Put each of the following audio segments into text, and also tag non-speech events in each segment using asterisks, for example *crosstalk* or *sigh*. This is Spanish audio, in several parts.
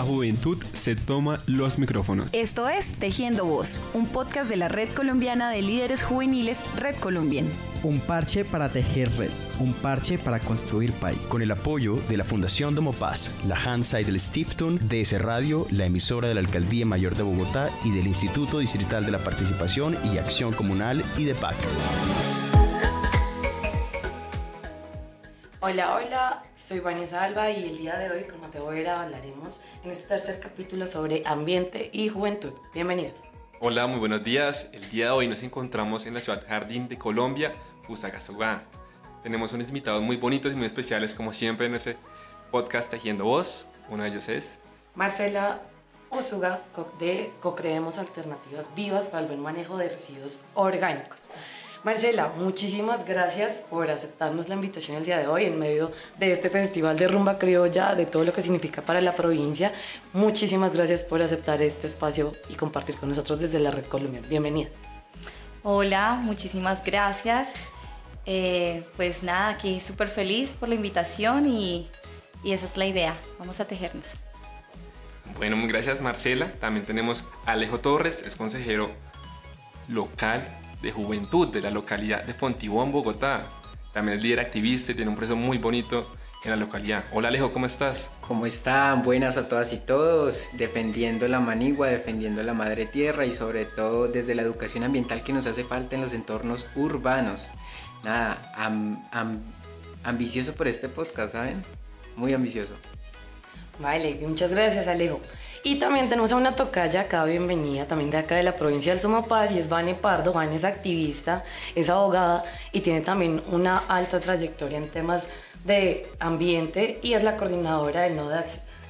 la juventud se toma los micrófonos. Esto es Tejiendo Voz, un podcast de la Red Colombiana de Líderes Juveniles Red Colombian. Un parche para tejer red, un parche para construir país. Con el apoyo de la Fundación Domo Paz, la Hansa y del Stiftung, DS Radio, la emisora de la Alcaldía Mayor de Bogotá y del Instituto Distrital de la Participación y Acción Comunal y de PAC. Hola, hola, soy Vanessa Alba y el día de hoy con Mateo Vera hablaremos en este tercer capítulo sobre ambiente y juventud. Bienvenidos. Hola, muy buenos días. El día de hoy nos encontramos en la ciudad Jardín de Colombia, Fusagasugá. Tenemos unos invitados muy bonitos y muy especiales como siempre en este podcast Tejiendo Voz. Uno de ellos es Marcela Usuga de Co-Creemos Alternativas Vivas para el Buen Manejo de Residuos Orgánicos. Marcela, muchísimas gracias por aceptarnos la invitación el día de hoy en medio de este festival de rumba criolla, de todo lo que significa para la provincia. Muchísimas gracias por aceptar este espacio y compartir con nosotros desde la Red Colombia. Bienvenida. Hola, muchísimas gracias. Eh, pues nada, aquí súper feliz por la invitación y, y esa es la idea. Vamos a tejernos. Bueno, muy gracias Marcela. También tenemos a Alejo Torres, es consejero local de juventud de la localidad de Fontibón, Bogotá. También es líder activista y tiene un proceso muy bonito en la localidad. Hola Alejo, ¿cómo estás? ¿Cómo están? Buenas a todas y todos, defendiendo la manigua, defendiendo la madre tierra y sobre todo desde la educación ambiental que nos hace falta en los entornos urbanos. Nada, ambicioso por este podcast, ¿saben? Muy ambicioso. Vale, muchas gracias Alejo. Y también tenemos a una tocaya acá, bienvenida, también de acá de la provincia del Somapaz, y es Vane Pardo. Vane es activista, es abogada y tiene también una alta trayectoria en temas de ambiente y es la coordinadora del Nodo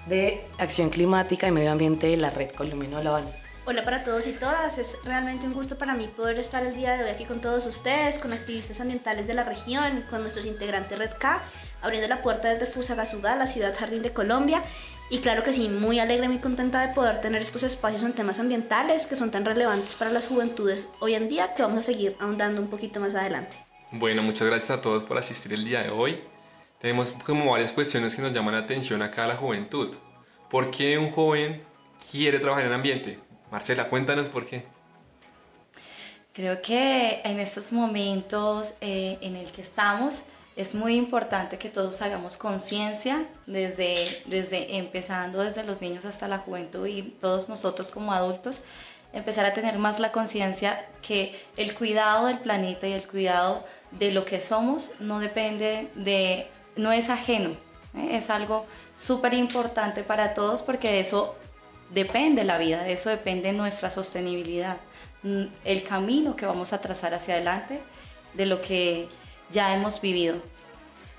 de Acción Climática y Medio Ambiente de la Red Colombiana La Vane. Hola para todos y todas, es realmente un gusto para mí poder estar el día de hoy aquí con todos ustedes, con activistas ambientales de la región con nuestros integrantes Red K, abriendo la puerta desde Fusagasugá, la ciudad jardín de Colombia, y claro que sí, muy alegre, muy contenta de poder tener estos espacios en temas ambientales que son tan relevantes para las juventudes hoy en día que vamos a seguir ahondando un poquito más adelante. Bueno, muchas gracias a todos por asistir el día de hoy. Tenemos como varias cuestiones que nos llaman la atención acá a la juventud. ¿Por qué un joven quiere trabajar en ambiente? Marcela, cuéntanos por qué. Creo que en estos momentos eh, en el que estamos, es muy importante que todos hagamos conciencia desde, desde empezando desde los niños hasta la juventud y todos nosotros como adultos empezar a tener más la conciencia que el cuidado del planeta y el cuidado de lo que somos no depende de no es ajeno ¿eh? es algo súper importante para todos porque de eso depende la vida de eso depende nuestra sostenibilidad mm, el camino que vamos a trazar hacia adelante de lo que ya hemos vivido.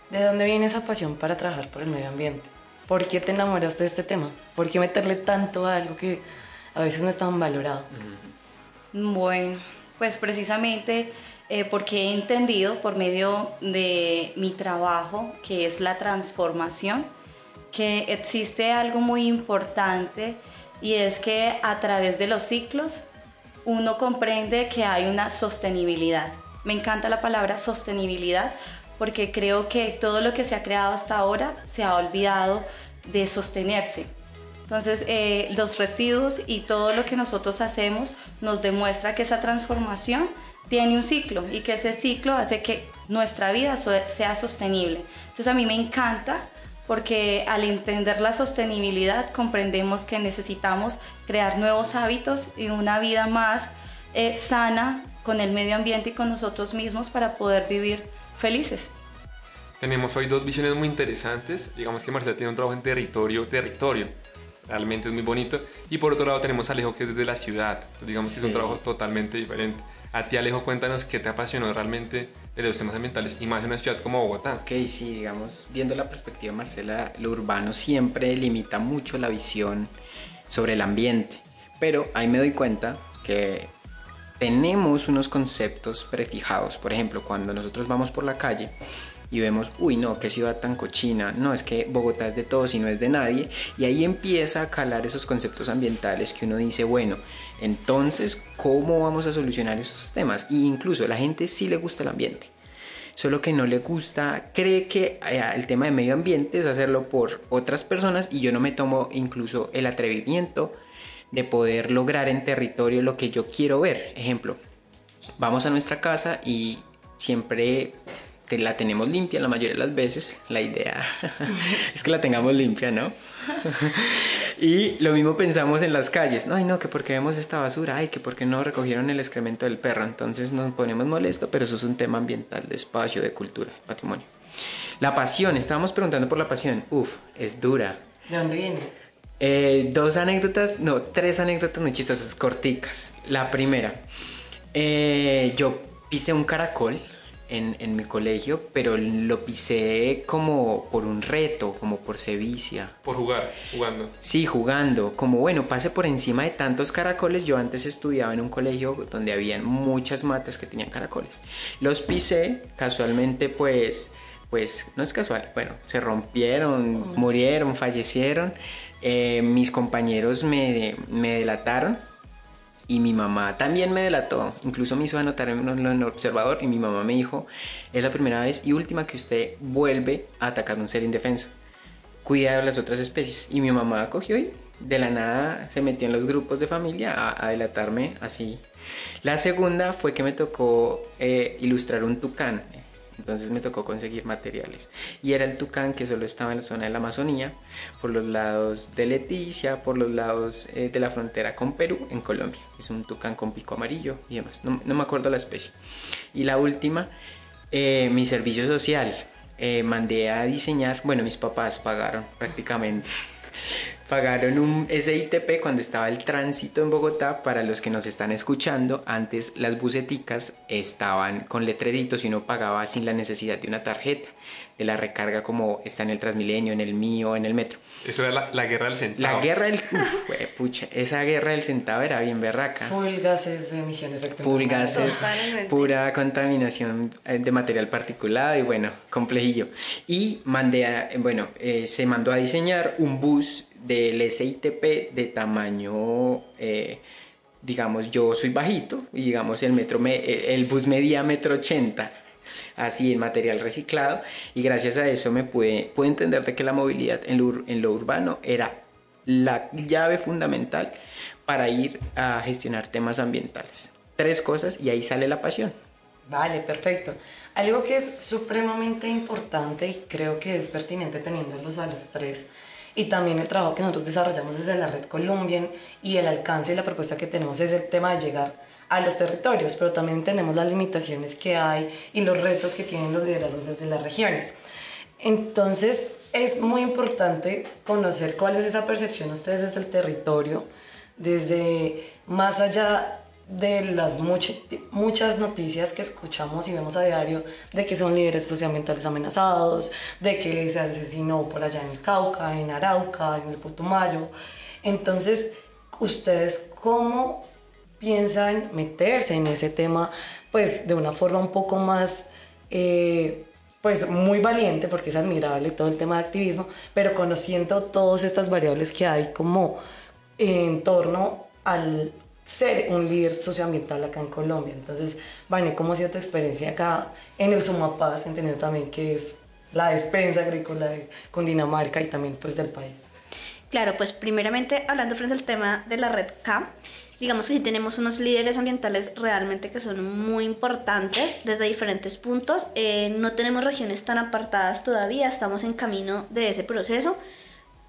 ¿De dónde viene esa pasión para trabajar por el medio ambiente? ¿Por qué te enamoraste de este tema? ¿Por qué meterle tanto a algo que a veces no es tan valorado? Bueno, pues precisamente eh, porque he entendido por medio de mi trabajo, que es la transformación, que existe algo muy importante y es que a través de los ciclos uno comprende que hay una sostenibilidad. Me encanta la palabra sostenibilidad porque creo que todo lo que se ha creado hasta ahora se ha olvidado de sostenerse. Entonces, eh, los residuos y todo lo que nosotros hacemos nos demuestra que esa transformación tiene un ciclo y que ese ciclo hace que nuestra vida sea sostenible. Entonces, a mí me encanta porque al entender la sostenibilidad comprendemos que necesitamos crear nuevos hábitos y una vida más eh, sana con el medio ambiente y con nosotros mismos para poder vivir felices. Tenemos hoy dos visiones muy interesantes. Digamos que Marcela tiene un trabajo en territorio, territorio. Realmente es muy bonito. Y por otro lado tenemos a Alejo que es desde la ciudad. digamos que es un trabajo totalmente diferente. A ti Alejo, cuéntanos qué te apasionó realmente de los temas ambientales y más en una ciudad como Bogotá. Ok, sí, digamos, viendo la perspectiva de Marcela, lo urbano siempre limita mucho la visión sobre el ambiente. Pero ahí me doy cuenta que tenemos unos conceptos prefijados. Por ejemplo, cuando nosotros vamos por la calle y vemos, uy, no, qué ciudad tan cochina, no, es que Bogotá es de todos y no es de nadie, y ahí empieza a calar esos conceptos ambientales que uno dice, bueno, entonces, ¿cómo vamos a solucionar esos temas? Y incluso a la gente sí le gusta el ambiente. solo que no le gusta, cree que eh, el tema de medio ambiente es hacerlo por otras personas y yo no me tomo incluso el atrevimiento de poder lograr en territorio lo que yo quiero ver. Ejemplo, vamos a nuestra casa y siempre la tenemos limpia la mayoría de las veces. La idea *laughs* es que la tengamos limpia, ¿no? *laughs* y lo mismo pensamos en las calles. Ay, no, que porque vemos esta basura, ay, que porque no recogieron el excremento del perro. Entonces nos ponemos molesto, pero eso es un tema ambiental, de espacio, de cultura, patrimonio. La pasión, estábamos preguntando por la pasión. Uf, es dura. ¿De dónde viene? Eh, dos anécdotas, no, tres anécdotas muy chistosas, corticas. La primera, eh, yo pisé un caracol en, mi colegio, pero lo pisé como por un reto, como por sevicia. Por jugar, jugando. Sí, jugando. Como bueno, pase por encima de tantos caracoles. Yo antes estudiaba en un colegio donde habían muchas matas que tenían caracoles. Los pisé, casualmente pues, pues no es casual, bueno, se rompieron, murieron, fallecieron. Eh, mis compañeros me, me delataron y mi mamá también me delató, incluso me hizo anotar en el observador y mi mamá me dijo, es la primera vez y última que usted vuelve a atacar un ser indefenso. Cuida de las otras especies. Y mi mamá cogió y de la nada se metió en los grupos de familia a, delatarme así. La segunda fue que me tocó eh, ilustrar un tucán entonces me tocó conseguir materiales. Y era el tucán que solo estaba en la zona de la Amazonía, por los lados de Leticia, por los lados eh, de la frontera con Perú, en Colombia. Es un tucán con pico amarillo y demás. No, me acuerdo la especie. Y la última, eh, mi servicio social. Eh, mandé a diseñar, bueno, mis papás pagaron prácticamente pagaron un SITP cuando estaba el tránsito en Bogotá. Para los que nos están escuchando, antes las buseticas estaban con letreritos y uno pagaba sin la necesidad de una tarjeta de la recarga como está en el Transmilenio, en el mío, en el metro. Eso era la, guerra del centavo. La guerra del *laughs* pucha, esa guerra del centavo era bien berraca. Full gases de emisión de efecto Full gases, pura contaminación eh, de material particulado y bueno, complejillo. Y mandé a, bueno, eh, se mandó a diseñar un bus del SITP de tamaño, eh, digamos, yo soy bajito y digamos el, metro me, el bus medía metro ochenta, así en material reciclado y gracias a eso me pude, pude entender de que la movilidad en lo, en lo urbano era la llave fundamental para ir a gestionar temas ambientales. Tres cosas y ahí sale la pasión. Vale, perfecto. Algo que es supremamente importante y creo que es pertinente teniéndolos a los tres y también el trabajo que nosotros desarrollamos desde la red Colombian y el alcance y la propuesta que tenemos es el tema de llegar a los territorios, pero también tenemos las limitaciones que hay y los retos que tienen los liderazgos desde las regiones. Entonces es muy importante conocer cuál es esa percepción de ustedes desde el territorio, desde más allá de las muchas noticias que escuchamos y vemos a diario de que son líderes socioambientales amenazados, de que se asesinó por allá en el Cauca, en Arauca, en el Putumayo. Entonces, ¿ustedes cómo piensan meterse en ese tema? Pues de una forma un poco más, eh, pues muy valiente, porque es admirable todo el tema de activismo, pero conociendo todas estas variables que hay como en torno al ser un líder socioambiental acá en Colombia. Entonces, Vane, ¿cómo ha sido tu experiencia acá en el Sumapaz, entendiendo también que es la despensa agrícola de Cundinamarca y también pues del país? Claro, pues primeramente hablando frente al tema de la red K, digamos que sí tenemos unos líderes ambientales realmente que son muy importantes desde diferentes puntos. Eh, no tenemos regiones tan apartadas todavía, estamos en camino de ese proceso.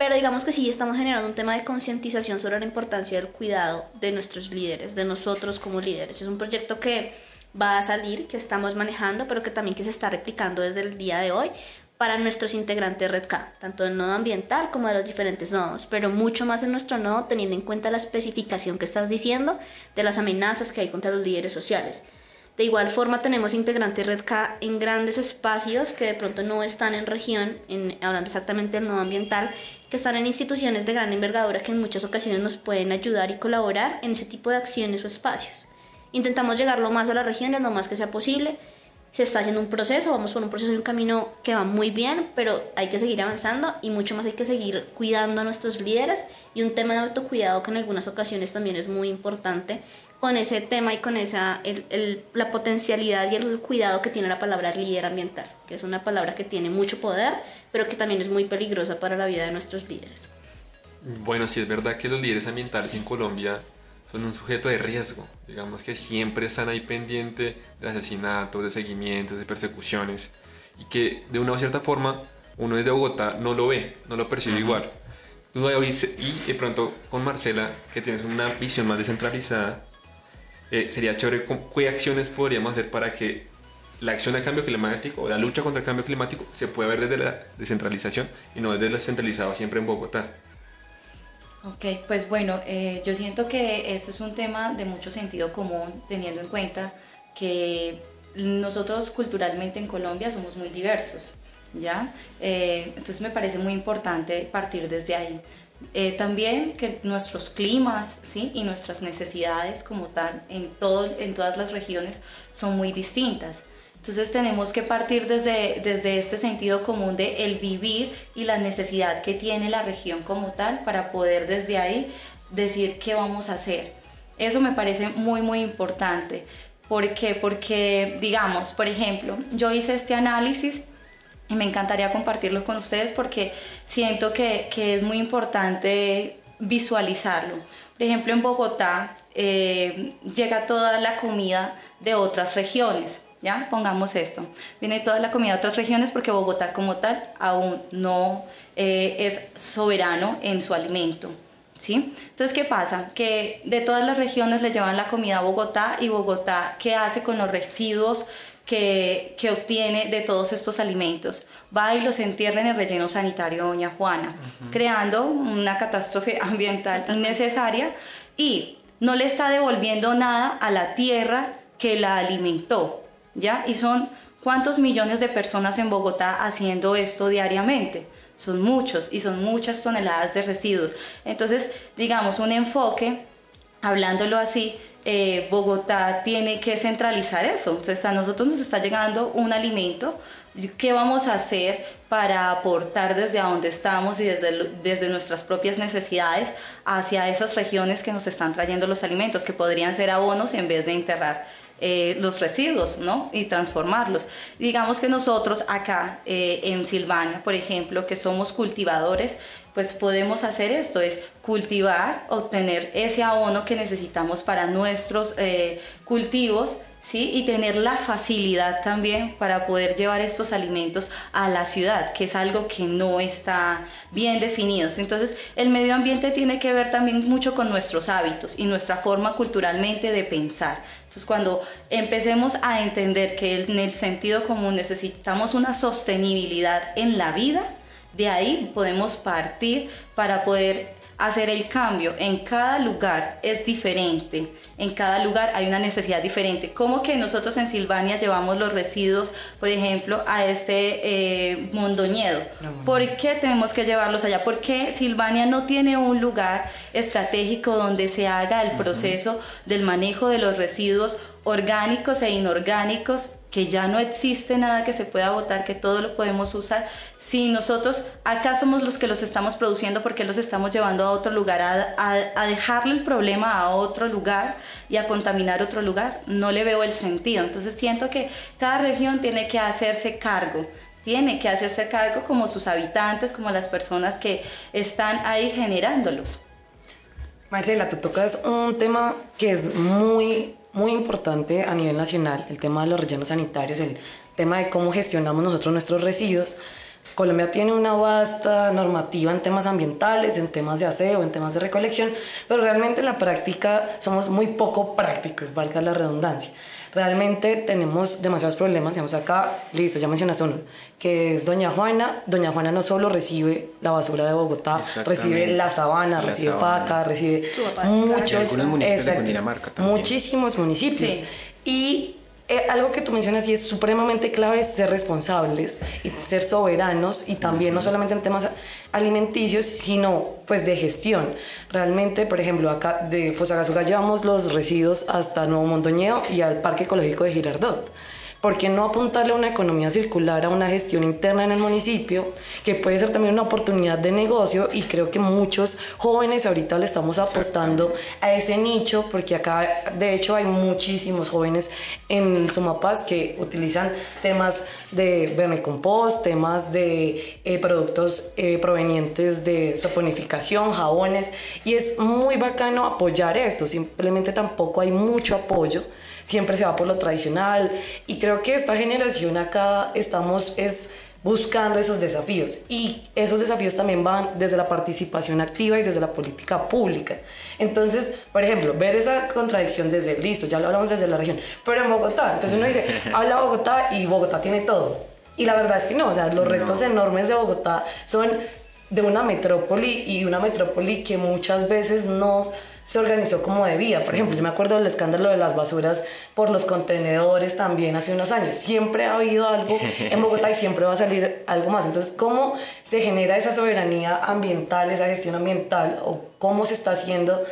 Pero digamos que sí estamos generando un tema de concientización sobre la importancia del cuidado de nuestros líderes, de nosotros como líderes. Es un proyecto que va a salir, que estamos manejando, pero que también que se está replicando desde el día de hoy para nuestros integrantes Red K, tanto del nodo ambiental como de los diferentes nodos, pero mucho más en nuestro nodo teniendo en cuenta la especificación que estás diciendo de las amenazas que hay contra los líderes sociales. De igual forma tenemos integrantes Red K en grandes espacios que de pronto no están en región, en, hablando exactamente del nodo ambiental, que están en instituciones de gran envergadura que en muchas ocasiones nos pueden ayudar y colaborar en ese tipo de acciones o espacios. Intentamos llegar lo más a las regiones, lo más que sea posible. Se está haciendo un proceso, vamos por un proceso y un camino que va muy bien, pero hay que seguir avanzando y mucho más hay que seguir cuidando a nuestros líderes y un tema de autocuidado que en algunas ocasiones también es muy importante con ese tema y con esa, el, el, la potencialidad y el cuidado que tiene la palabra líder ambiental, que es una palabra que tiene mucho poder, pero que también es muy peligrosa para la vida de nuestros líderes. Bueno, sí es verdad que los líderes ambientales en Colombia son un sujeto de riesgo, digamos que siempre están ahí pendiente de asesinatos, de seguimientos, de persecuciones, y que de una cierta forma uno desde Bogotá no lo ve, no lo percibe igual. Y de pronto con Marcela, que tienes una visión más descentralizada, eh, sería chévere qué acciones podríamos hacer para que la acción del cambio climático o la lucha contra el cambio climático se pueda ver desde la descentralización y no desde lo centralizado siempre en Bogotá. Ok, pues bueno, eh, yo siento que eso es un tema de mucho sentido común, teniendo en cuenta que nosotros culturalmente en Colombia somos muy diversos, ¿ya? Eh, entonces me parece muy importante partir desde ahí. Eh, también que nuestros climas ¿sí? y nuestras necesidades como tal en, todo, en todas las regiones son muy distintas. Entonces tenemos que partir desde, desde este sentido común de el vivir y la necesidad que tiene la región como tal para poder desde ahí decir qué vamos a hacer. Eso me parece muy muy importante. ¿Por qué? Porque digamos, por ejemplo, yo hice este análisis y me encantaría compartirlo con ustedes porque siento que, que es muy importante visualizarlo. Por ejemplo, en Bogotá eh, llega toda la comida de otras regiones. ¿Ya? Pongamos esto. Viene toda la comida de otras regiones porque Bogotá como tal aún no eh, es soberano en su alimento. ¿Sí? Entonces, ¿qué pasa? Que de todas las regiones le llevan la comida a Bogotá y Bogotá, ¿qué hace con los residuos que, que, obtiene de todos estos alimentos. Va y los entierra en el relleno sanitario Doña Juana, creando una catástrofe ambiental innecesaria y no le está devolviendo nada a la tierra que la alimentó, ¿ya? Y son cuántos millones de personas en Bogotá haciendo esto diariamente. Son muchos y son muchas toneladas de residuos. Entonces, digamos, un enfoque, hablándolo así, eh, Bogotá tiene que centralizar eso. Entonces a nosotros nos está llegando un alimento. ¿Qué vamos a hacer para aportar desde donde estamos y desde, desde nuestras propias necesidades hacia esas regiones que nos están trayendo los alimentos, que podrían ser abonos en vez de enterrar eh, los residuos ¿no? y transformarlos. Digamos que nosotros acá eh, en Silvania, por ejemplo, que somos cultivadores, pues podemos hacer esto, es cultivar, obtener ese abono que necesitamos para nuestros eh, cultivos, ¿sí? Y tener la facilidad también para poder llevar estos alimentos a la ciudad, que es algo que no está bien definido. Entonces, el medio ambiente tiene que ver también mucho con nuestros hábitos y nuestra forma culturalmente de pensar. Entonces, cuando empecemos a entender que en el sentido común necesitamos una sostenibilidad en la vida, de ahí podemos partir para poder hacer el cambio. En cada lugar es diferente, en cada lugar hay una necesidad diferente. ¿Cómo que nosotros en Silvania llevamos los residuos, por ejemplo, a este eh, Mondoñedo? ¿Por qué tenemos que llevarlos allá? ¿Por qué Silvania no tiene un lugar estratégico donde se haga el proceso del manejo de los residuos orgánicos e inorgánicos que ya no existe nada que se pueda votar, que todo lo podemos usar. Si nosotros acá somos los que los estamos produciendo, porque los estamos llevando a otro lugar, a, dejarle el problema a otro lugar y a contaminar otro lugar, no le veo el sentido. Entonces siento que cada región tiene que hacerse cargo tiene que hacerse cargo como sus habitantes, como las personas que están ahí generándolos. Marcela, tú tocas un tema que es muy muy importante a nivel nacional, el tema de los rellenos sanitarios, el tema de cómo gestionamos nosotros nuestros residuos. Colombia tiene una vasta normativa en temas ambientales, en temas de aseo, en temas de recolección, pero realmente en la práctica somos muy poco prácticos, valga la redundancia. Realmente tenemos demasiados problemas, digamos acá, listo, ya mencionaste uno, que es Doña Juana. Doña Juana no solo recibe la basura de Bogotá, recibe la sabana, recibe Faca, recibe muchos, muchísimos municipios. Y eh, algo que tú mencionas y es supremamente clave es ser responsables y ser soberanos y también no solamente en temas alimenticios, sino pues de gestión. Realmente, por ejemplo, acá de Fosagasuga llevamos los residuos hasta Nuevo Mondoñedo y al Parque Ecológico de Girardot ¿por qué no apuntarle a una economía circular, a una gestión interna en el municipio, que puede ser también una oportunidad de negocio? Y creo que muchos jóvenes ahorita le estamos apostando a ese nicho, porque acá de hecho hay muchísimos jóvenes en Sumapaz que utilizan temas de vermicompost, temas de eh, productos eh, provenientes de saponificación, jabones, y es muy bacano apoyar esto, simplemente tampoco hay mucho apoyo siempre se va por lo tradicional y creo que esta generación acá estamos es buscando esos desafíos y esos desafíos también van desde la participación activa y desde la política pública. Entonces, por ejemplo, ver esa contradicción desde, listo, ya lo hablamos desde la región, pero en Bogotá, entonces uno dice, *laughs* habla Bogotá y Bogotá tiene todo. Y la verdad es que no, o sea, los retos enormes de Bogotá son de una metrópoli y una metrópoli que muchas veces no se organizó como debía. Por ejemplo, yo me acuerdo del escándalo de las basuras por los contenedores también hace unos años. Siempre ha habido algo en Bogotá y siempre va a salir algo más. Entonces, ¿cómo se genera esa soberanía ambiental, esa gestión ambiental o cómo se está haciendo?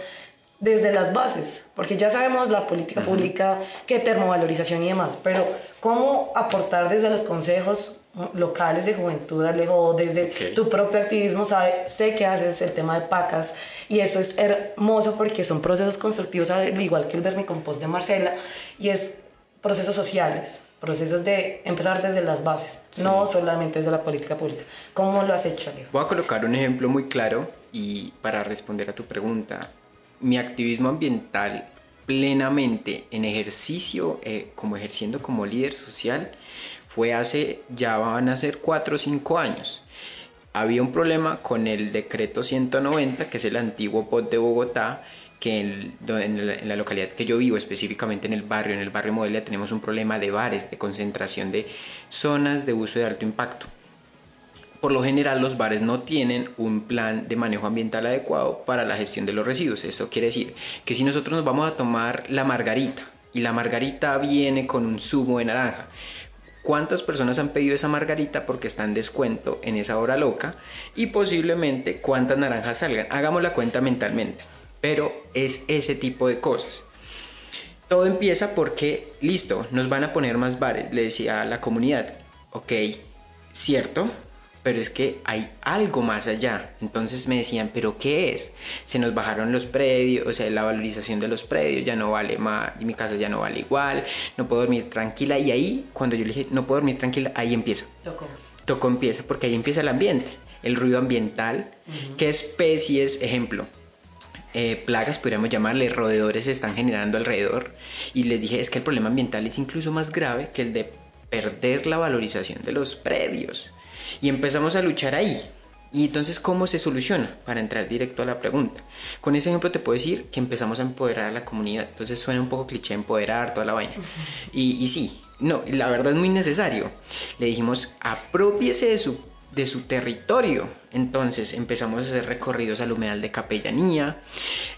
desde las bases, porque ya sabemos la política pública, qué termovalorización y demás, pero cómo aportar desde los consejos locales de juventud, Alejo, desde tu propio activismo, sabe, sé que haces el tema de pacas y eso es hermoso porque son procesos constructivos al igual que el vermicompost de Marcela y es procesos sociales, procesos de empezar desde las bases, no solamente desde la política pública. ¿Cómo lo has hecho, Alejo? Voy a colocar un ejemplo muy claro y para responder a tu pregunta, mi activismo ambiental plenamente en ejercicio, eh, como ejerciendo como líder social, fue hace, ya van a ser 4 o 5 años. Había un problema con el decreto 190, que es el antiguo POT de Bogotá, que en, en, la, localidad que yo vivo, específicamente en el barrio, en el barrio Modelia, tenemos un problema de bares, de concentración de zonas de uso de alto impacto. Por lo general los bares no tienen un plan de manejo ambiental adecuado para la gestión de los residuos. Eso quiere decir que si nosotros nos vamos a tomar la margarita y la margarita viene con un zumo de naranja, ¿cuántas personas han pedido esa margarita porque está en descuento en esa hora loca? Y posiblemente cuántas naranjas salgan. Hagamos la cuenta mentalmente. Pero es ese tipo de cosas. Todo empieza porque, listo, nos van a poner más bares, le decía a la comunidad. Ok, cierto, pero es que hay algo más allá. Entonces me decían, ¿pero qué es? Se nos bajaron los predios, o sea, la valorización de los predios ya no vale más, mi casa ya no vale igual, no puedo dormir tranquila. Y ahí, cuando yo le dije, no puedo dormir tranquila, ahí empieza. Tocó. Tocó empieza, porque ahí empieza el ambiente, el ruido ambiental, qué especies, ejemplo. Eh, plagas, podríamos llamarle, roedores se están generando alrededor. Y les dije, es que el problema ambiental es incluso más grave que el de perder la valorización de los predios. Y empezamos a luchar ahí. Y entonces, ¿cómo se soluciona? Para entrar directo a la pregunta. Con ese ejemplo te puedo decir que empezamos a empoderar a la comunidad. Entonces suena un poco cliché empoderar toda la vaina. Y, y sí, no, la verdad es muy necesario. Le dijimos, apropiese de su de su territorio. Entonces empezamos a hacer recorridos al humedal de Capellanía.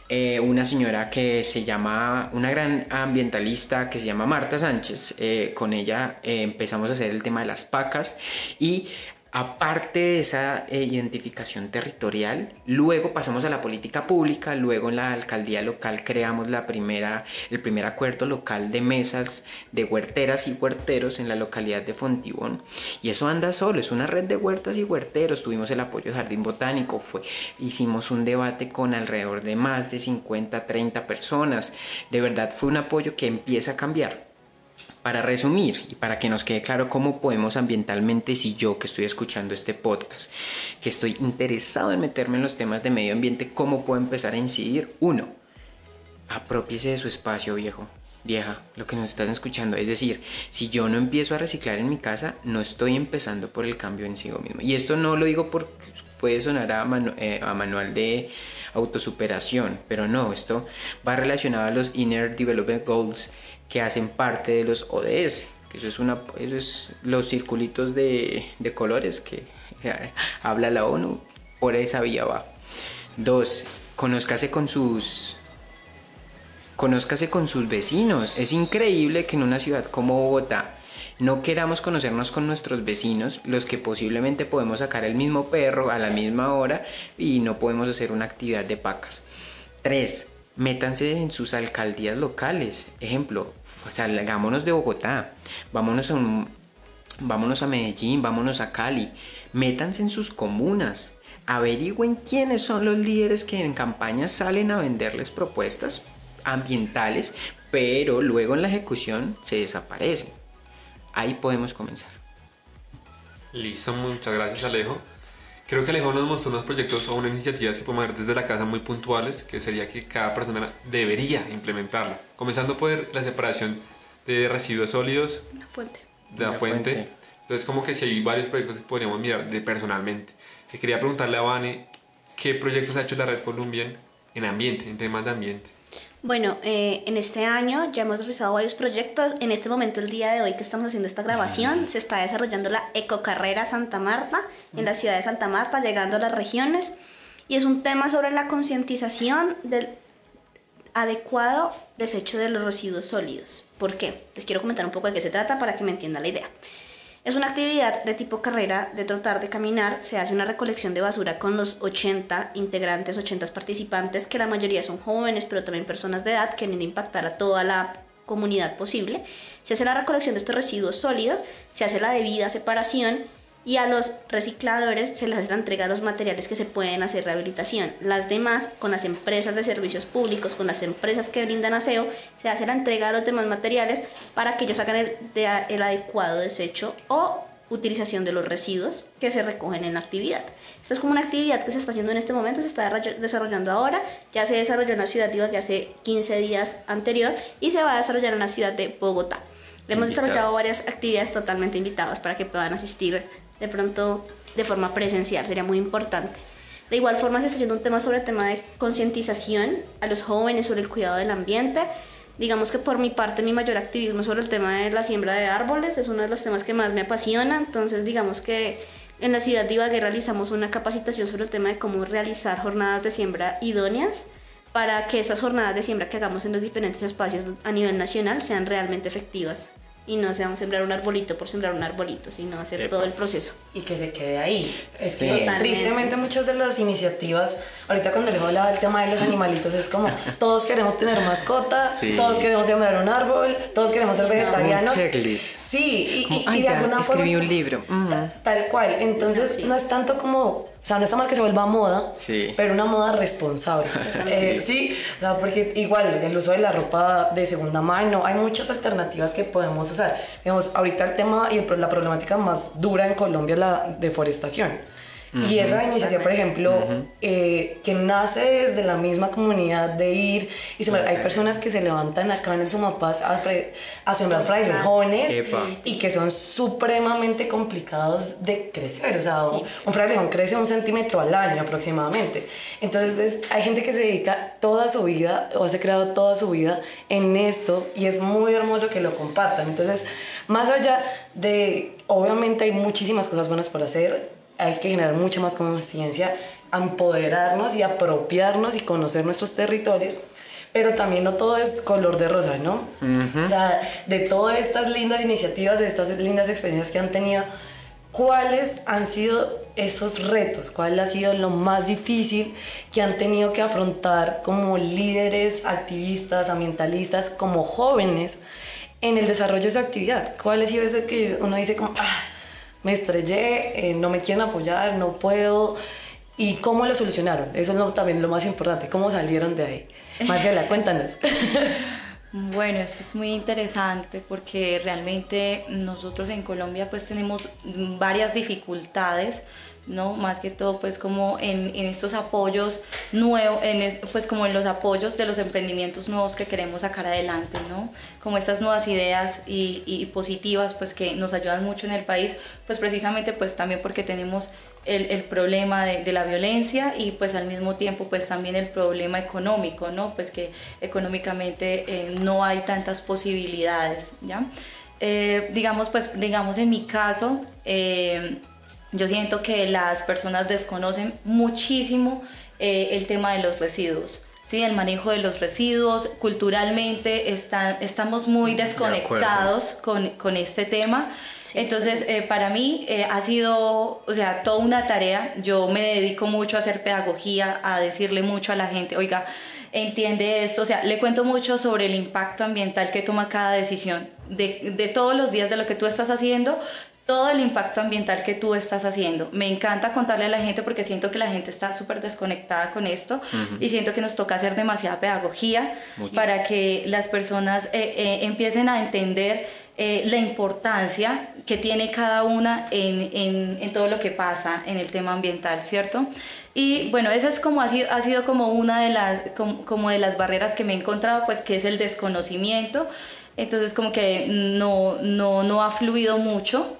Eh, una señora que se llama, una gran ambientalista que se llama Marta Sánchez, eh, con ella eh, empezamos a hacer el tema de las pacas y Aparte de esa eh, identificación territorial, luego pasamos a la política pública, luego en la alcaldía local creamos la primera, el primer acuerdo local de mesas de huerteras y huerteros en la localidad de Fontibón. Y eso anda solo, es una red de huertas y huerteros. Tuvimos el apoyo de Jardín Botánico, fue, hicimos un debate con alrededor de más de 50, 30 personas. De verdad fue un apoyo que empieza a cambiar. Para resumir y para que nos quede claro cómo podemos ambientalmente, si yo que estoy escuchando este podcast, que estoy interesado en meterme en los temas de medio ambiente, cómo puedo empezar a incidir. Uno, apropiese de su espacio viejo, vieja, lo que nos están escuchando. Es decir, si yo no empiezo a reciclar en mi casa, no estoy empezando por el cambio en sí mismo. Y esto no lo digo porque puede sonar a, eh, a manual de autosuperación, pero no, esto va relacionado a los Inner Development Goals que hacen parte de los ODS. Eso es, una, eso es los circulitos de, de colores que *laughs* habla la ONU. Por esa vía va. Dos, conózcase con sus conózcase con sus vecinos. Es increíble que en una ciudad como Bogotá no queramos conocernos con nuestros vecinos, los que posiblemente podemos sacar el mismo perro a la misma hora y no podemos hacer una actividad de pacas. Tres, métanse en sus alcaldías locales. Ejemplo, salgámonos de Bogotá, vámonos a, vámonos a Medellín, vámonos a Cali, métanse en sus comunas, averigüen quiénes son los líderes que en campañas salen a venderles propuestas ambientales, pero luego en la ejecución se desaparecen. Ahí podemos comenzar. Listo, muchas gracias Alejo. Creo que Alejo nos mostró unos proyectos o unas iniciativas que podemos ver desde la casa muy puntuales, que sería que cada persona debería implementarlo. Comenzando por la separación de residuos sólidos. La fuente. De la, fuente. Entonces, como que si hay varios proyectos que podríamos mirar de personalmente. Que quería preguntarle a Vane, ¿qué proyectos ha hecho la Red Colombian en ambiente, en temas de ambiente? Bueno, eh, en este año ya hemos realizado varios proyectos. En este momento, el día de hoy que estamos haciendo esta grabación, se está desarrollando la Ecocarrera Santa Marta en la ciudad de Santa Marta, llegando a las regiones. Y es un tema sobre la concientización del adecuado desecho de los residuos sólidos. ¿Por qué? Les quiero comentar un poco de qué se trata para que me entiendan la idea. Es una actividad de tipo carrera, de trotar, de caminar. Se hace una recolección de basura con los 80 integrantes, 80 participantes, que la mayoría son jóvenes, pero también personas de edad que vienen a impactar a toda la comunidad posible. Se hace la recolección de estos residuos sólidos, se hace la debida separación y a los recicladores se les hace la entrega de los materiales que se pueden hacer rehabilitación. Las demás, con las empresas de servicios públicos, con las empresas que brindan aseo, se hace la entrega de los demás materiales para que ellos hagan el, el adecuado desecho o utilización de los residuos que se recogen en la actividad. Esta es como una actividad que se está haciendo en este momento, se está desarrollando ahora, ya se desarrolló en la ciudad de Ibagué hace 15 días anterior y se va a desarrollar en la ciudad de Bogotá. Hemos desarrollado varias actividades totalmente invitadas para que puedan asistir de pronto de forma presencial, sería muy importante. De igual forma se está haciendo un tema sobre el tema de concientización a los jóvenes sobre el cuidado del ambiente. Digamos que por mi parte mi mayor activismo sobre el tema de la siembra de árboles es uno de los temas que más me apasiona, entonces digamos que en la ciudad de Ibagué realizamos una capacitación sobre el tema de cómo realizar jornadas de siembra idóneas para que estas jornadas de siembra que hagamos en los diferentes espacios a nivel nacional sean realmente efectivas y no sea sembrar un arbolito por sembrar un arbolito, sino hacer todo el proceso. Y que se quede ahí. Es que tristemente muchas de las iniciativas, ahorita cuando les hablaba del tema de los animalitos, es como *laughs* todos queremos tener mascotas, todos queremos sembrar un árbol, todos queremos ser vegetarianos. Sí, y, y, de alguna escribí un libro. Tal cual. Entonces no es tanto como o sea, no está mal que se vuelva moda, pero una moda responsable. *laughs* Eh, sí, porque igual el uso de la ropa de segunda mano, hay muchas alternativas que podemos usar. Digamos, ahorita el tema y la problemática más dura en Colombia es la deforestación. Y esa iniciativa, por ejemplo, eh, que nace desde la misma comunidad de ir, y se, hay personas que se levantan acá en el Sumapaz a, a sembrar frailejones y que son supremamente complicados de crecer. O sea, un frailejón crece un centímetro al año aproximadamente. Entonces, hay gente que se dedica toda su vida o se ha creado toda su vida en esto y es muy hermoso que lo compartan. Entonces, más allá de, obviamente hay muchísimas cosas buenas por hacer, hay que generar mucha más conciencia, empoderarnos y apropiarnos y conocer nuestros territorios. Pero también no todo es color de rosa, ¿no? O sea, de todas estas lindas iniciativas, de estas lindas experiencias que han tenido, ¿cuáles han sido esos retos? ¿Cuál ha sido lo más difícil que han tenido que afrontar como líderes, activistas, ambientalistas, como jóvenes en el desarrollo de su actividad? ¿Cuál ha sido ese que uno dice como, ah, me estrellé, eh, no me quieren apoyar, no puedo. ¿Y cómo lo solucionaron? Eso es también lo más importante, ¿cómo salieron de ahí? *laughs* Marcela, cuéntanos. *laughs* Bueno, esto es muy interesante porque realmente nosotros en Colombia pues tenemos varias dificultades ¿no? Más que todo, pues como en, en estos apoyos nuevos, pues como en los apoyos de los emprendimientos nuevos que queremos sacar adelante, ¿no? Como estas nuevas ideas y, y positivas, pues que nos ayudan mucho en el país, pues precisamente pues también porque tenemos el, el problema de, de, la violencia y pues al mismo tiempo pues también el problema económico, ¿no? Pues que económicamente eh, no hay tantas posibilidades, ¿ya? Eh, digamos, pues, digamos en mi caso, eh, yo siento que las personas desconocen muchísimo eh, el tema de los residuos. ¿sí? El manejo de los residuos, culturalmente están, estamos muy desconectados con, con, este tema. Entonces, eh, para mí eh, ha sido, o sea, toda una tarea. Yo me dedico mucho a hacer pedagogía, a decirle mucho a la gente, oiga, entiende esto, o sea, le cuento mucho sobre el impacto ambiental que toma cada decisión, de, de todos los días de lo que tú estás haciendo, todo el impacto ambiental que tú estás haciendo. Me encanta contarle a la gente porque siento que la gente está súper desconectada con esto y siento que nos toca hacer demasiada pedagogía para que las personas eh, eh, empiecen a entender eh, la importancia que tiene cada una en, en, en, todo lo que pasa en el tema ambiental, ¿cierto? Y bueno, esa es como ha sido, ha sido como una de las, como, como de las barreras que me he encontrado, pues que es el desconocimiento. Entonces como que no, no, no ha fluido mucho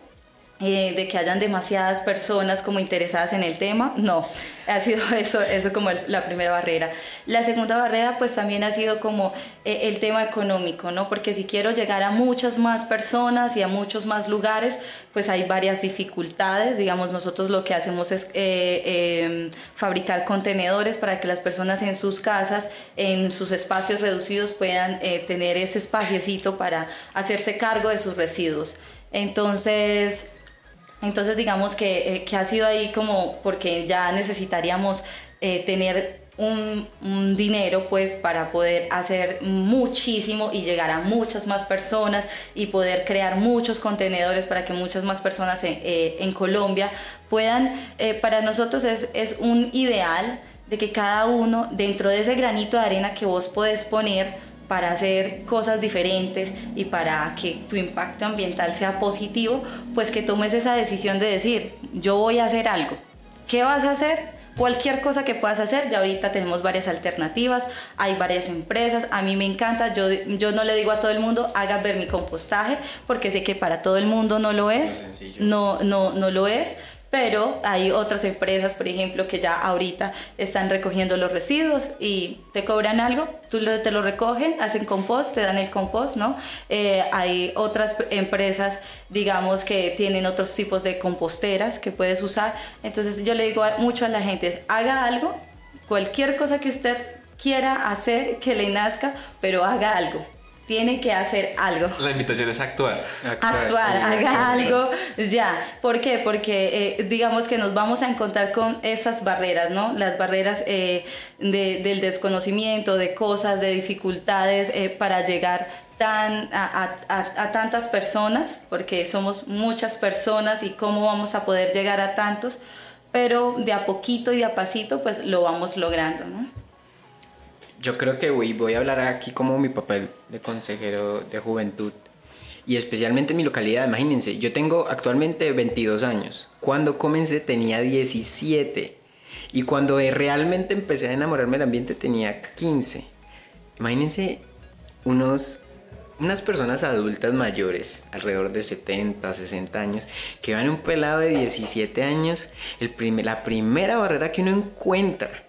eh, de que hayan demasiadas personas como interesadas en el tema, no, ha sido *laughs* eso, eso como la primera barrera. La segunda barrera pues también ha sido como eh, el tema económico, ¿no? Porque si quiero llegar a muchas más personas y a muchos más lugares, pues hay varias dificultades, digamos, nosotros lo que hacemos es eh, em, fabricar contenedores para que las personas en sus casas, en sus espacios reducidos puedan tener ese espaciecito para hacerse cargo de sus residuos. Entonces, entonces digamos que, eh, que ha sido ahí como porque ya necesitaríamos eh, tener un, dinero pues para poder hacer muchísimo y llegar a muchas más personas y poder crear muchos contenedores para que muchas más personas en, eh, en Colombia puedan, para nosotros es, es un ideal de que cada uno dentro de ese granito de arena que vos podés poner para hacer cosas diferentes y para que tu impacto ambiental sea positivo, pues que tomes esa decisión de decir, yo voy a hacer algo. ¿Qué vas a hacer? Cualquier cosa que puedas hacer, ya ahorita tenemos varias alternativas, hay varias empresas, a mí me encanta, yo, yo no le digo a todo el mundo, haga ver mi compostaje, porque sé que para todo el mundo no lo es, no, no, no lo es, pero hay otras empresas, por ejemplo, que ya ahorita están recogiendo los residuos y te cobran algo, tú te lo recogen, hacen compost, te dan el compost, ¿no? Eh, hay otras empresas, digamos, que tienen otros tipos de composteras que puedes usar. Entonces yo le digo mucho a la gente, haga algo, cualquier cosa que usted quiera hacer, que le nazca, pero haga algo tiene que hacer algo. La invitación es actuar. Actuar, haga algo ya. ¿Por qué? Porque eh, digamos que nos vamos a encontrar con esas barreras, ¿no? Las barreras eh, del desconocimiento, de cosas, de dificultades eh, para llegar tan, a, a, tantas personas, porque somos muchas personas y cómo vamos a poder llegar a tantos, pero de a poquito y de a pasito pues lo vamos logrando, ¿no? Yo creo que voy, a hablar aquí como mi papel de consejero de juventud y especialmente en mi localidad. Imagínense, yo tengo actualmente 22 años. Cuando comencé tenía 17 y cuando realmente empecé a enamorarme del ambiente tenía 15. Imagínense unos unas personas adultas mayores, alrededor de 70, 60 años, que van un pelado de 17 años, el primer, la primera barrera que uno encuentra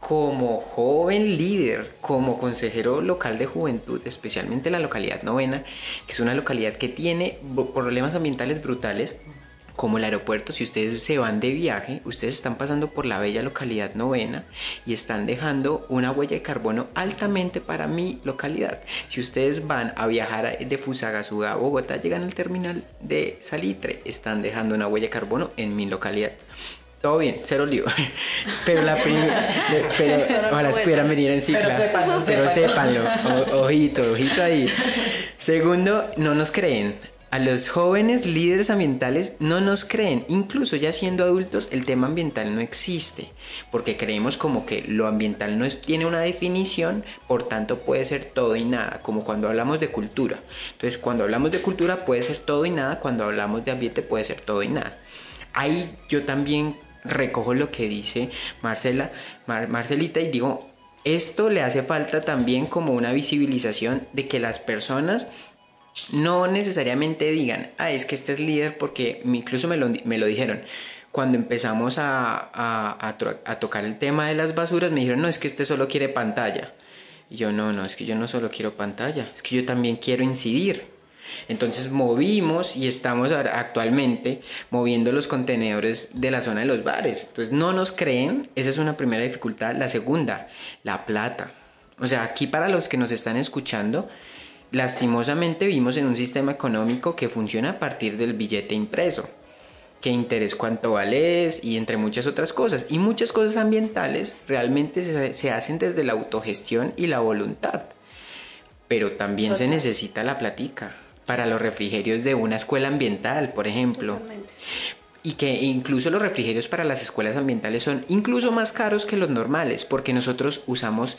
como joven líder, como consejero local de juventud, especialmente en la localidad novena, que es una localidad que tiene problemas ambientales brutales, como el aeropuerto, si ustedes se van de viaje, ustedes están pasando por la bella localidad novena y están dejando una huella de carbono altamente para mi localidad. Si ustedes van a viajar de Fusagasugá a Bogotá, llegan al terminal de Salitre, están dejando una huella de carbono en mi localidad. Todo bien, cero lío. *laughs* Pero la primera. *laughs* Pero ahora pudieran venir en cicla. Pero sépanlo. ojito, ojito ahí. *laughs* Segundo, no nos creen. A los jóvenes líderes ambientales no nos creen. Incluso ya siendo adultos, el tema ambiental no existe. Porque creemos como que lo ambiental no tiene una definición, por tanto puede ser todo y nada. Como cuando hablamos de cultura. Entonces, cuando hablamos de cultura puede ser todo y nada. Cuando hablamos de ambiente puede ser todo y nada. Ahí yo también recojo lo que dice Marcela, Marcelita y digo, esto le hace falta también como una visibilización de que las personas no necesariamente digan, ah, es que este es líder porque incluso me lo, me lo dijeron. Cuando empezamos a, a, a, tocar el tema de las basuras, me dijeron, no, es que este solo quiere pantalla. Y yo, no, no, es que yo no solo quiero pantalla, es que yo también quiero incidir. Entonces movimos y estamos actualmente moviendo los contenedores de la zona de los bares. Entonces no nos creen, esa es una primera dificultad. La segunda, la plata. O sea, aquí para los que nos están escuchando, lastimosamente vivimos en un sistema económico que funciona a partir del billete impreso. qué interés cuánto vales y entre muchas otras cosas. Y muchas cosas ambientales realmente se, se hacen desde la autogestión y la voluntad. Pero también se necesita la platica para los refrigerios de una escuela ambiental, por ejemplo. Totalmente. Y que incluso los refrigerios para las escuelas ambientales son incluso más caros que los normales, porque nosotros usamos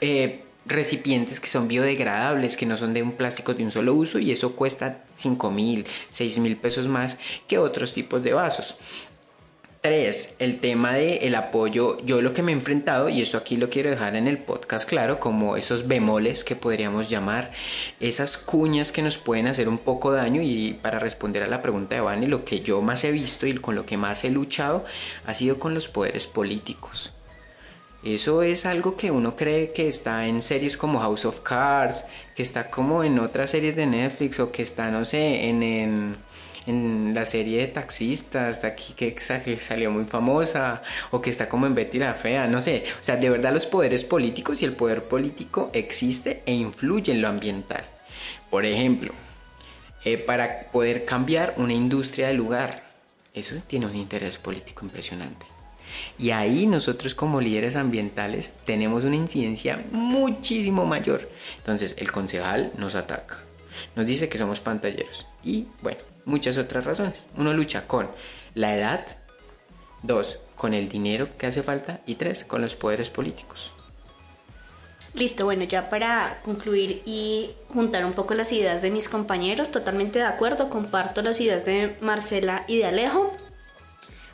eh, recipientes que son biodegradables, que no son de un plástico de un solo uso, y eso cuesta 5 mil, 6 mil pesos más que otros tipos de vasos. Tres, el tema del el apoyo, yo lo que me he enfrentado, y eso aquí lo quiero dejar en el podcast claro, como esos bemoles que podríamos llamar, esas cuñas que nos pueden hacer un poco daño, y para responder a la pregunta de Vani, lo que yo más he visto y con lo que más he luchado ha sido con los poderes políticos. Eso es algo que uno cree que está en series como House of Cards, que está como en otras series de Netflix o que está, no sé, en, en, en la serie de taxistas de aquí que, que salió muy famosa o que está como en Betty la Fea, no sé. O sea, de verdad los poderes políticos y el poder político existe e influye en lo ambiental. Por ejemplo, eh, para poder cambiar una industria de lugar, eso tiene un interés político impresionante. Y ahí nosotros como líderes ambientales tenemos una incidencia muchísimo mayor. Entonces el concejal nos ataca, nos dice que somos pantalleros y bueno, muchas otras razones. Uno lucha con la edad, dos, con el dinero que hace falta y tres, con los poderes políticos. Listo, bueno, ya para concluir y juntar un poco las ideas de mis compañeros, totalmente de acuerdo, comparto las ideas de Marcela y de Alejo.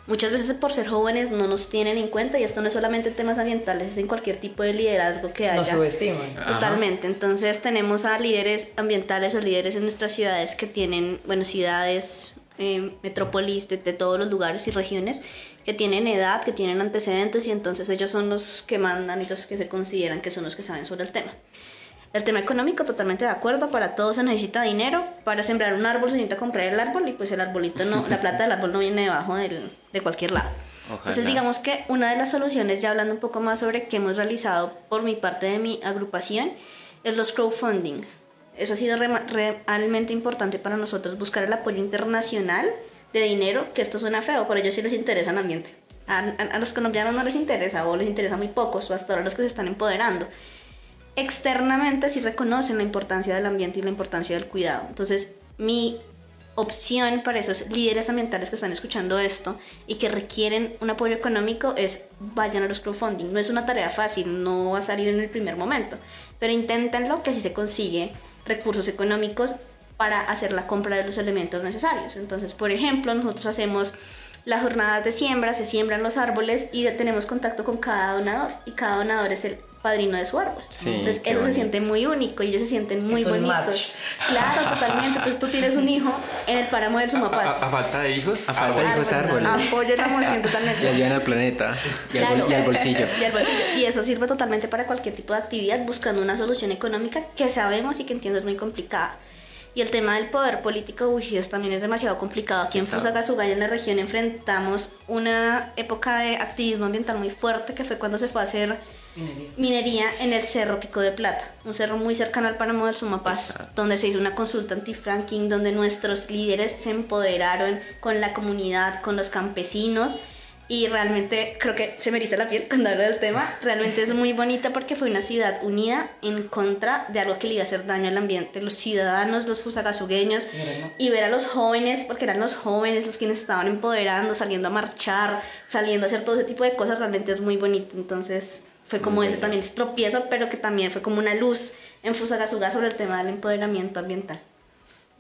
Muchas veces por ser jóvenes no nos tienen en cuenta y esto no es solamente en temas ambientales, es en cualquier tipo de liderazgo que haya. Nos subestiman. Totalmente. Entonces tenemos a líderes ambientales o líderes en nuestras ciudades que tienen, bueno, ciudades, eh, metrópolis de, de todos los lugares y regiones que tienen edad, que tienen antecedentes y entonces ellos son los que mandan y los que se consideran que son los que saben sobre el tema. El tema económico, totalmente de acuerdo, para todo se necesita dinero, para sembrar un árbol se necesita comprar el árbol y pues el arbolito no, la plata del árbol no viene debajo del, de cualquier lado. Entonces Ojalá. digamos que una de las soluciones, ya hablando un poco más sobre qué hemos realizado por mi parte de mi agrupación, es los crowdfunding. Eso ha sido rema- realmente importante para nosotros, buscar el apoyo internacional de dinero, que esto suena feo, pero a ellos sí les interesa el ambiente. A, a- a los colombianos no les interesa o les interesa muy pocos, o hasta ahora los que se están empoderando. Externamente sí reconocen la importancia del ambiente y la importancia del cuidado. Entonces, mi opción para esos líderes ambientales que están escuchando esto y que requieren un apoyo económico es vayan a los crowdfunding. No es una tarea fácil, no va a salir en el primer momento, pero inténtenlo que así se consigue recursos económicos para hacer la compra de los elementos necesarios. Entonces, por ejemplo, nosotros hacemos las jornadas de siembra, se siembran los árboles y tenemos contacto con cada donador y cada donador es el padrino de su árbol. Sí, Entonces, ellos se bonito. sienten muy único y ellos se sienten muy Es un bonitos. match. Claro, totalmente. Entonces tú tienes un hijo en el páramo del Sumapaz. a- a falta de hijos, A falta de árboles. hijos, árboles. Apoyo la moción Y totalmente. ayudan al planeta y, al, bol- Claro. y al bolsillo. Y al bolsillo. Y eso sirve totalmente para cualquier tipo de actividad, buscando una solución económica que sabemos y que entiendo es muy complicada. Y el tema del poder político, es- también es demasiado complicado. Aquí en. Fusagasugay, en la región, enfrentamos una época de activismo ambiental muy fuerte, que fue cuando se fue a hacer Minería. minería en el Cerro Pico de Plata, un cerro muy cercano al páramo del Sumapaz, donde se hizo una consulta anti-fracking, donde nuestros líderes se empoderaron con la comunidad, con los campesinos. Y realmente creo que se me eriza la piel *laughs* cuando hablo del tema. Realmente es muy bonita porque fue una ciudad unida en contra de algo que le iba a hacer daño al ambiente. Los ciudadanos, los fusagasugueños, y ver a los jóvenes, porque eran los jóvenes los quienes estaban empoderando, saliendo a marchar, saliendo a hacer todo ese tipo de cosas, realmente es muy bonito. Entonces fue como ese también ese tropiezo, pero que también fue como una luz en Fusagasugá sobre el tema del empoderamiento ambiental.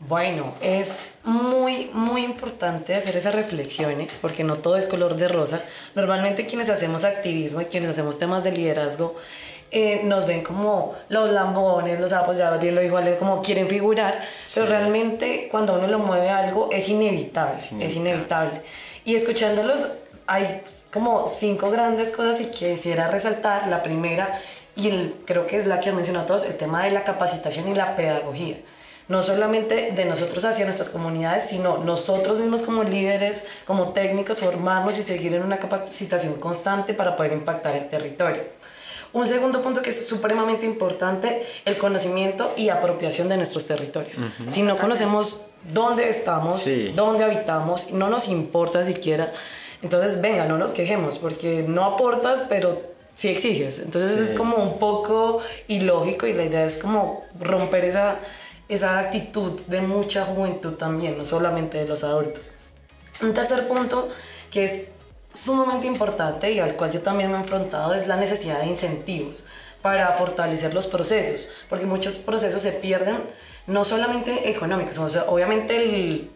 Bueno, es muy, muy importante hacer esas reflexiones porque no todo es color de rosa. Normalmente quienes hacemos activismo y quienes hacemos temas de liderazgo eh, nos ven como los lambones, los apoyados, bien lo dijo Ale, como quieren figurar, pero realmente cuando uno lo mueve algo es inevitable, es inevitable. inevitable. Y escuchándolos hay como cinco grandes cosas y quisiera resaltar. La primera, y el- creo que es la que han mencionado todos, el tema de la capacitación y la pedagogía no solamente de nosotros hacia nuestras comunidades, sino nosotros mismos como líderes, como técnicos, formarnos y seguir en una capacitación constante para poder impactar el territorio. Un segundo punto que es supremamente importante, el conocimiento y apropiación de nuestros territorios. Si no conocemos dónde estamos, Sí. dónde habitamos, no nos importa siquiera. Entonces, venga, no nos quejemos, porque no aportas, pero sí exiges. Entonces es como un poco ilógico y la idea es como romper esa, esa actitud de mucha juventud también, no solamente de los adultos. Un tercer punto que es sumamente importante y al cual yo también me he enfrentado es la necesidad de incentivos para fortalecer los procesos, porque muchos procesos se pierden no solamente económicos, obviamente el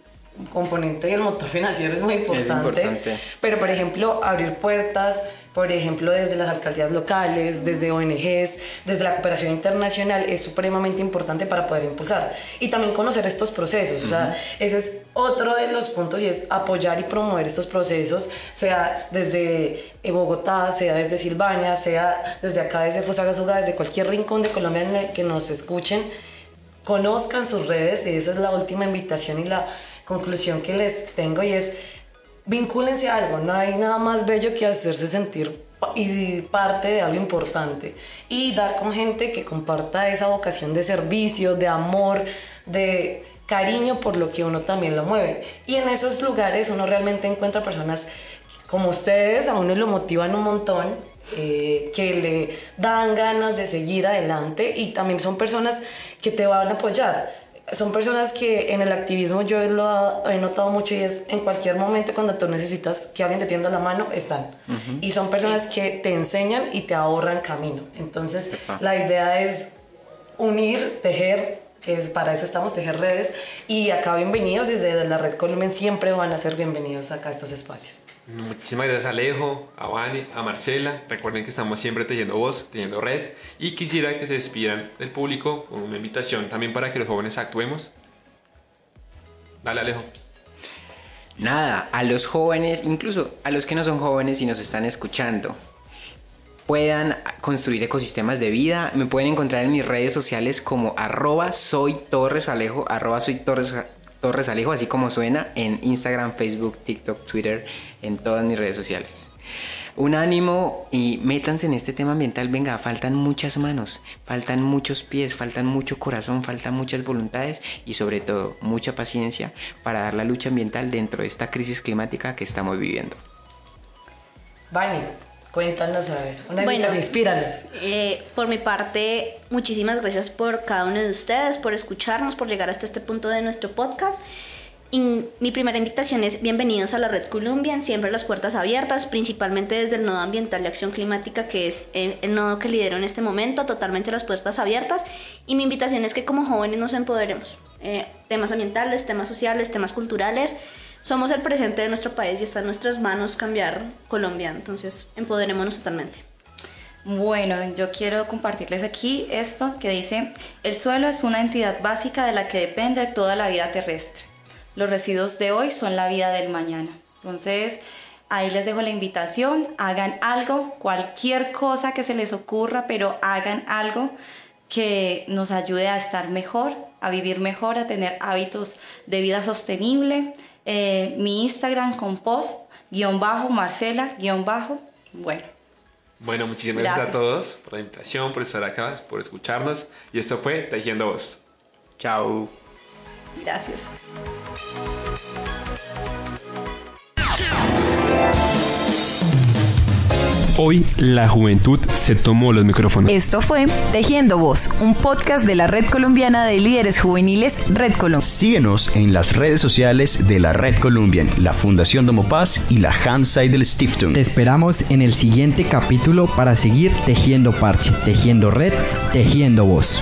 componente del motor financiero es muy importante, importante. pero por ejemplo abrir puertas, por ejemplo desde las alcaldías locales, desde ONGs, desde la cooperación internacional es supremamente importante para poder impulsar y también conocer estos procesos, o sea, ese es otro de los puntos y es apoyar y promover estos procesos, sea desde eh, Bogotá, sea desde Silvania, sea desde acá desde Fusagasugá, desde cualquier rincón de Colombia en el que nos escuchen, conozcan sus redes y esa es la última invitación y la conclusión que les tengo y es vincúlense a algo, no hay nada más bello que hacerse sentir y parte de algo importante y dar con gente que comparta esa vocación de servicio, de amor, de cariño por lo que uno también lo mueve. Y en esos lugares uno realmente encuentra personas como ustedes, a uno lo motivan un montón, eh, que le dan ganas de seguir adelante y también son personas que te van a apoyar. Son personas que en el activismo yo lo he notado mucho y es en cualquier momento cuando tú necesitas que alguien te tienda la mano, están. Y son personas que te enseñan y te ahorran camino. Entonces Epa. la idea es unir, tejer, que es para eso estamos, tejer redes. Y acá bienvenidos desde la Red Colombia, siempre van a ser bienvenidos acá a estos espacios. Muchísimas gracias a Alejo, a Vani, a Marcela. Recuerden que estamos siempre tejiendo voz, tejiendo red. Y quisiera que se despidan del público con una invitación también para que los jóvenes actuemos. Dale, Alejo. Nada, a los jóvenes, incluso a los que no son jóvenes y nos están escuchando, puedan construir ecosistemas de vida. Me pueden encontrar en mis redes sociales como arroba soy Torres Alejo, arroba soy Torres, Alejo, así como suena en Instagram, Facebook, TikTok, Twitter, en todas mis redes sociales. Un ánimo y métanse en este tema ambiental. Venga, faltan muchas manos, faltan muchos pies, faltan mucho corazón, faltan muchas voluntades y sobre todo mucha paciencia para dar la lucha ambiental dentro de esta crisis climática que estamos viviendo. Vani, cuéntanos a ver, una Bueno. inspíranos. Eh, por mi parte, muchísimas gracias por cada uno de ustedes, por escucharnos, por llegar hasta este punto de nuestro podcast. Y mi primera invitación es bienvenidos a la Red Colombian, siempre las puertas abiertas, principalmente desde el Nodo Ambiental de Acción Climática, que es el nodo que lidero en este momento, totalmente las puertas abiertas. Y mi invitación es que como jóvenes nos empoderemos. Eh, temas ambientales, temas sociales, temas culturales. Somos el presente de nuestro país y está en nuestras manos cambiar Colombia, entonces empoderémonos totalmente. Bueno, yo quiero compartirles aquí esto que dice, el suelo es una entidad básica de la que depende toda la vida terrestre. Los residuos de hoy son la vida del mañana. Entonces, ahí les dejo la invitación, hagan algo, cualquier cosa que se les ocurra, pero hagan algo que nos ayude a estar mejor, a vivir mejor, a tener hábitos de vida sostenible. Eh, mi Instagram compost, guion bajo, Marcela, guion bajo. Bueno, Bueno, muchísimas gracias. Gracias. a todos por la invitación, por estar acá, por escucharnos. Y esto fue Tejiendo Voz. Chao. gracias. Hoy la juventud se tomó los micrófonos. Esto fue Tejiendo Voz, un podcast de la Red Colombiana de Líderes Juveniles Red Colombia. Síguenos en las redes sociales de la Red Colombian, la Fundación Domopaz y la Hanseidel Stiftung. Te esperamos en el siguiente capítulo para seguir tejiendo parche, tejiendo red, tejiendo voz.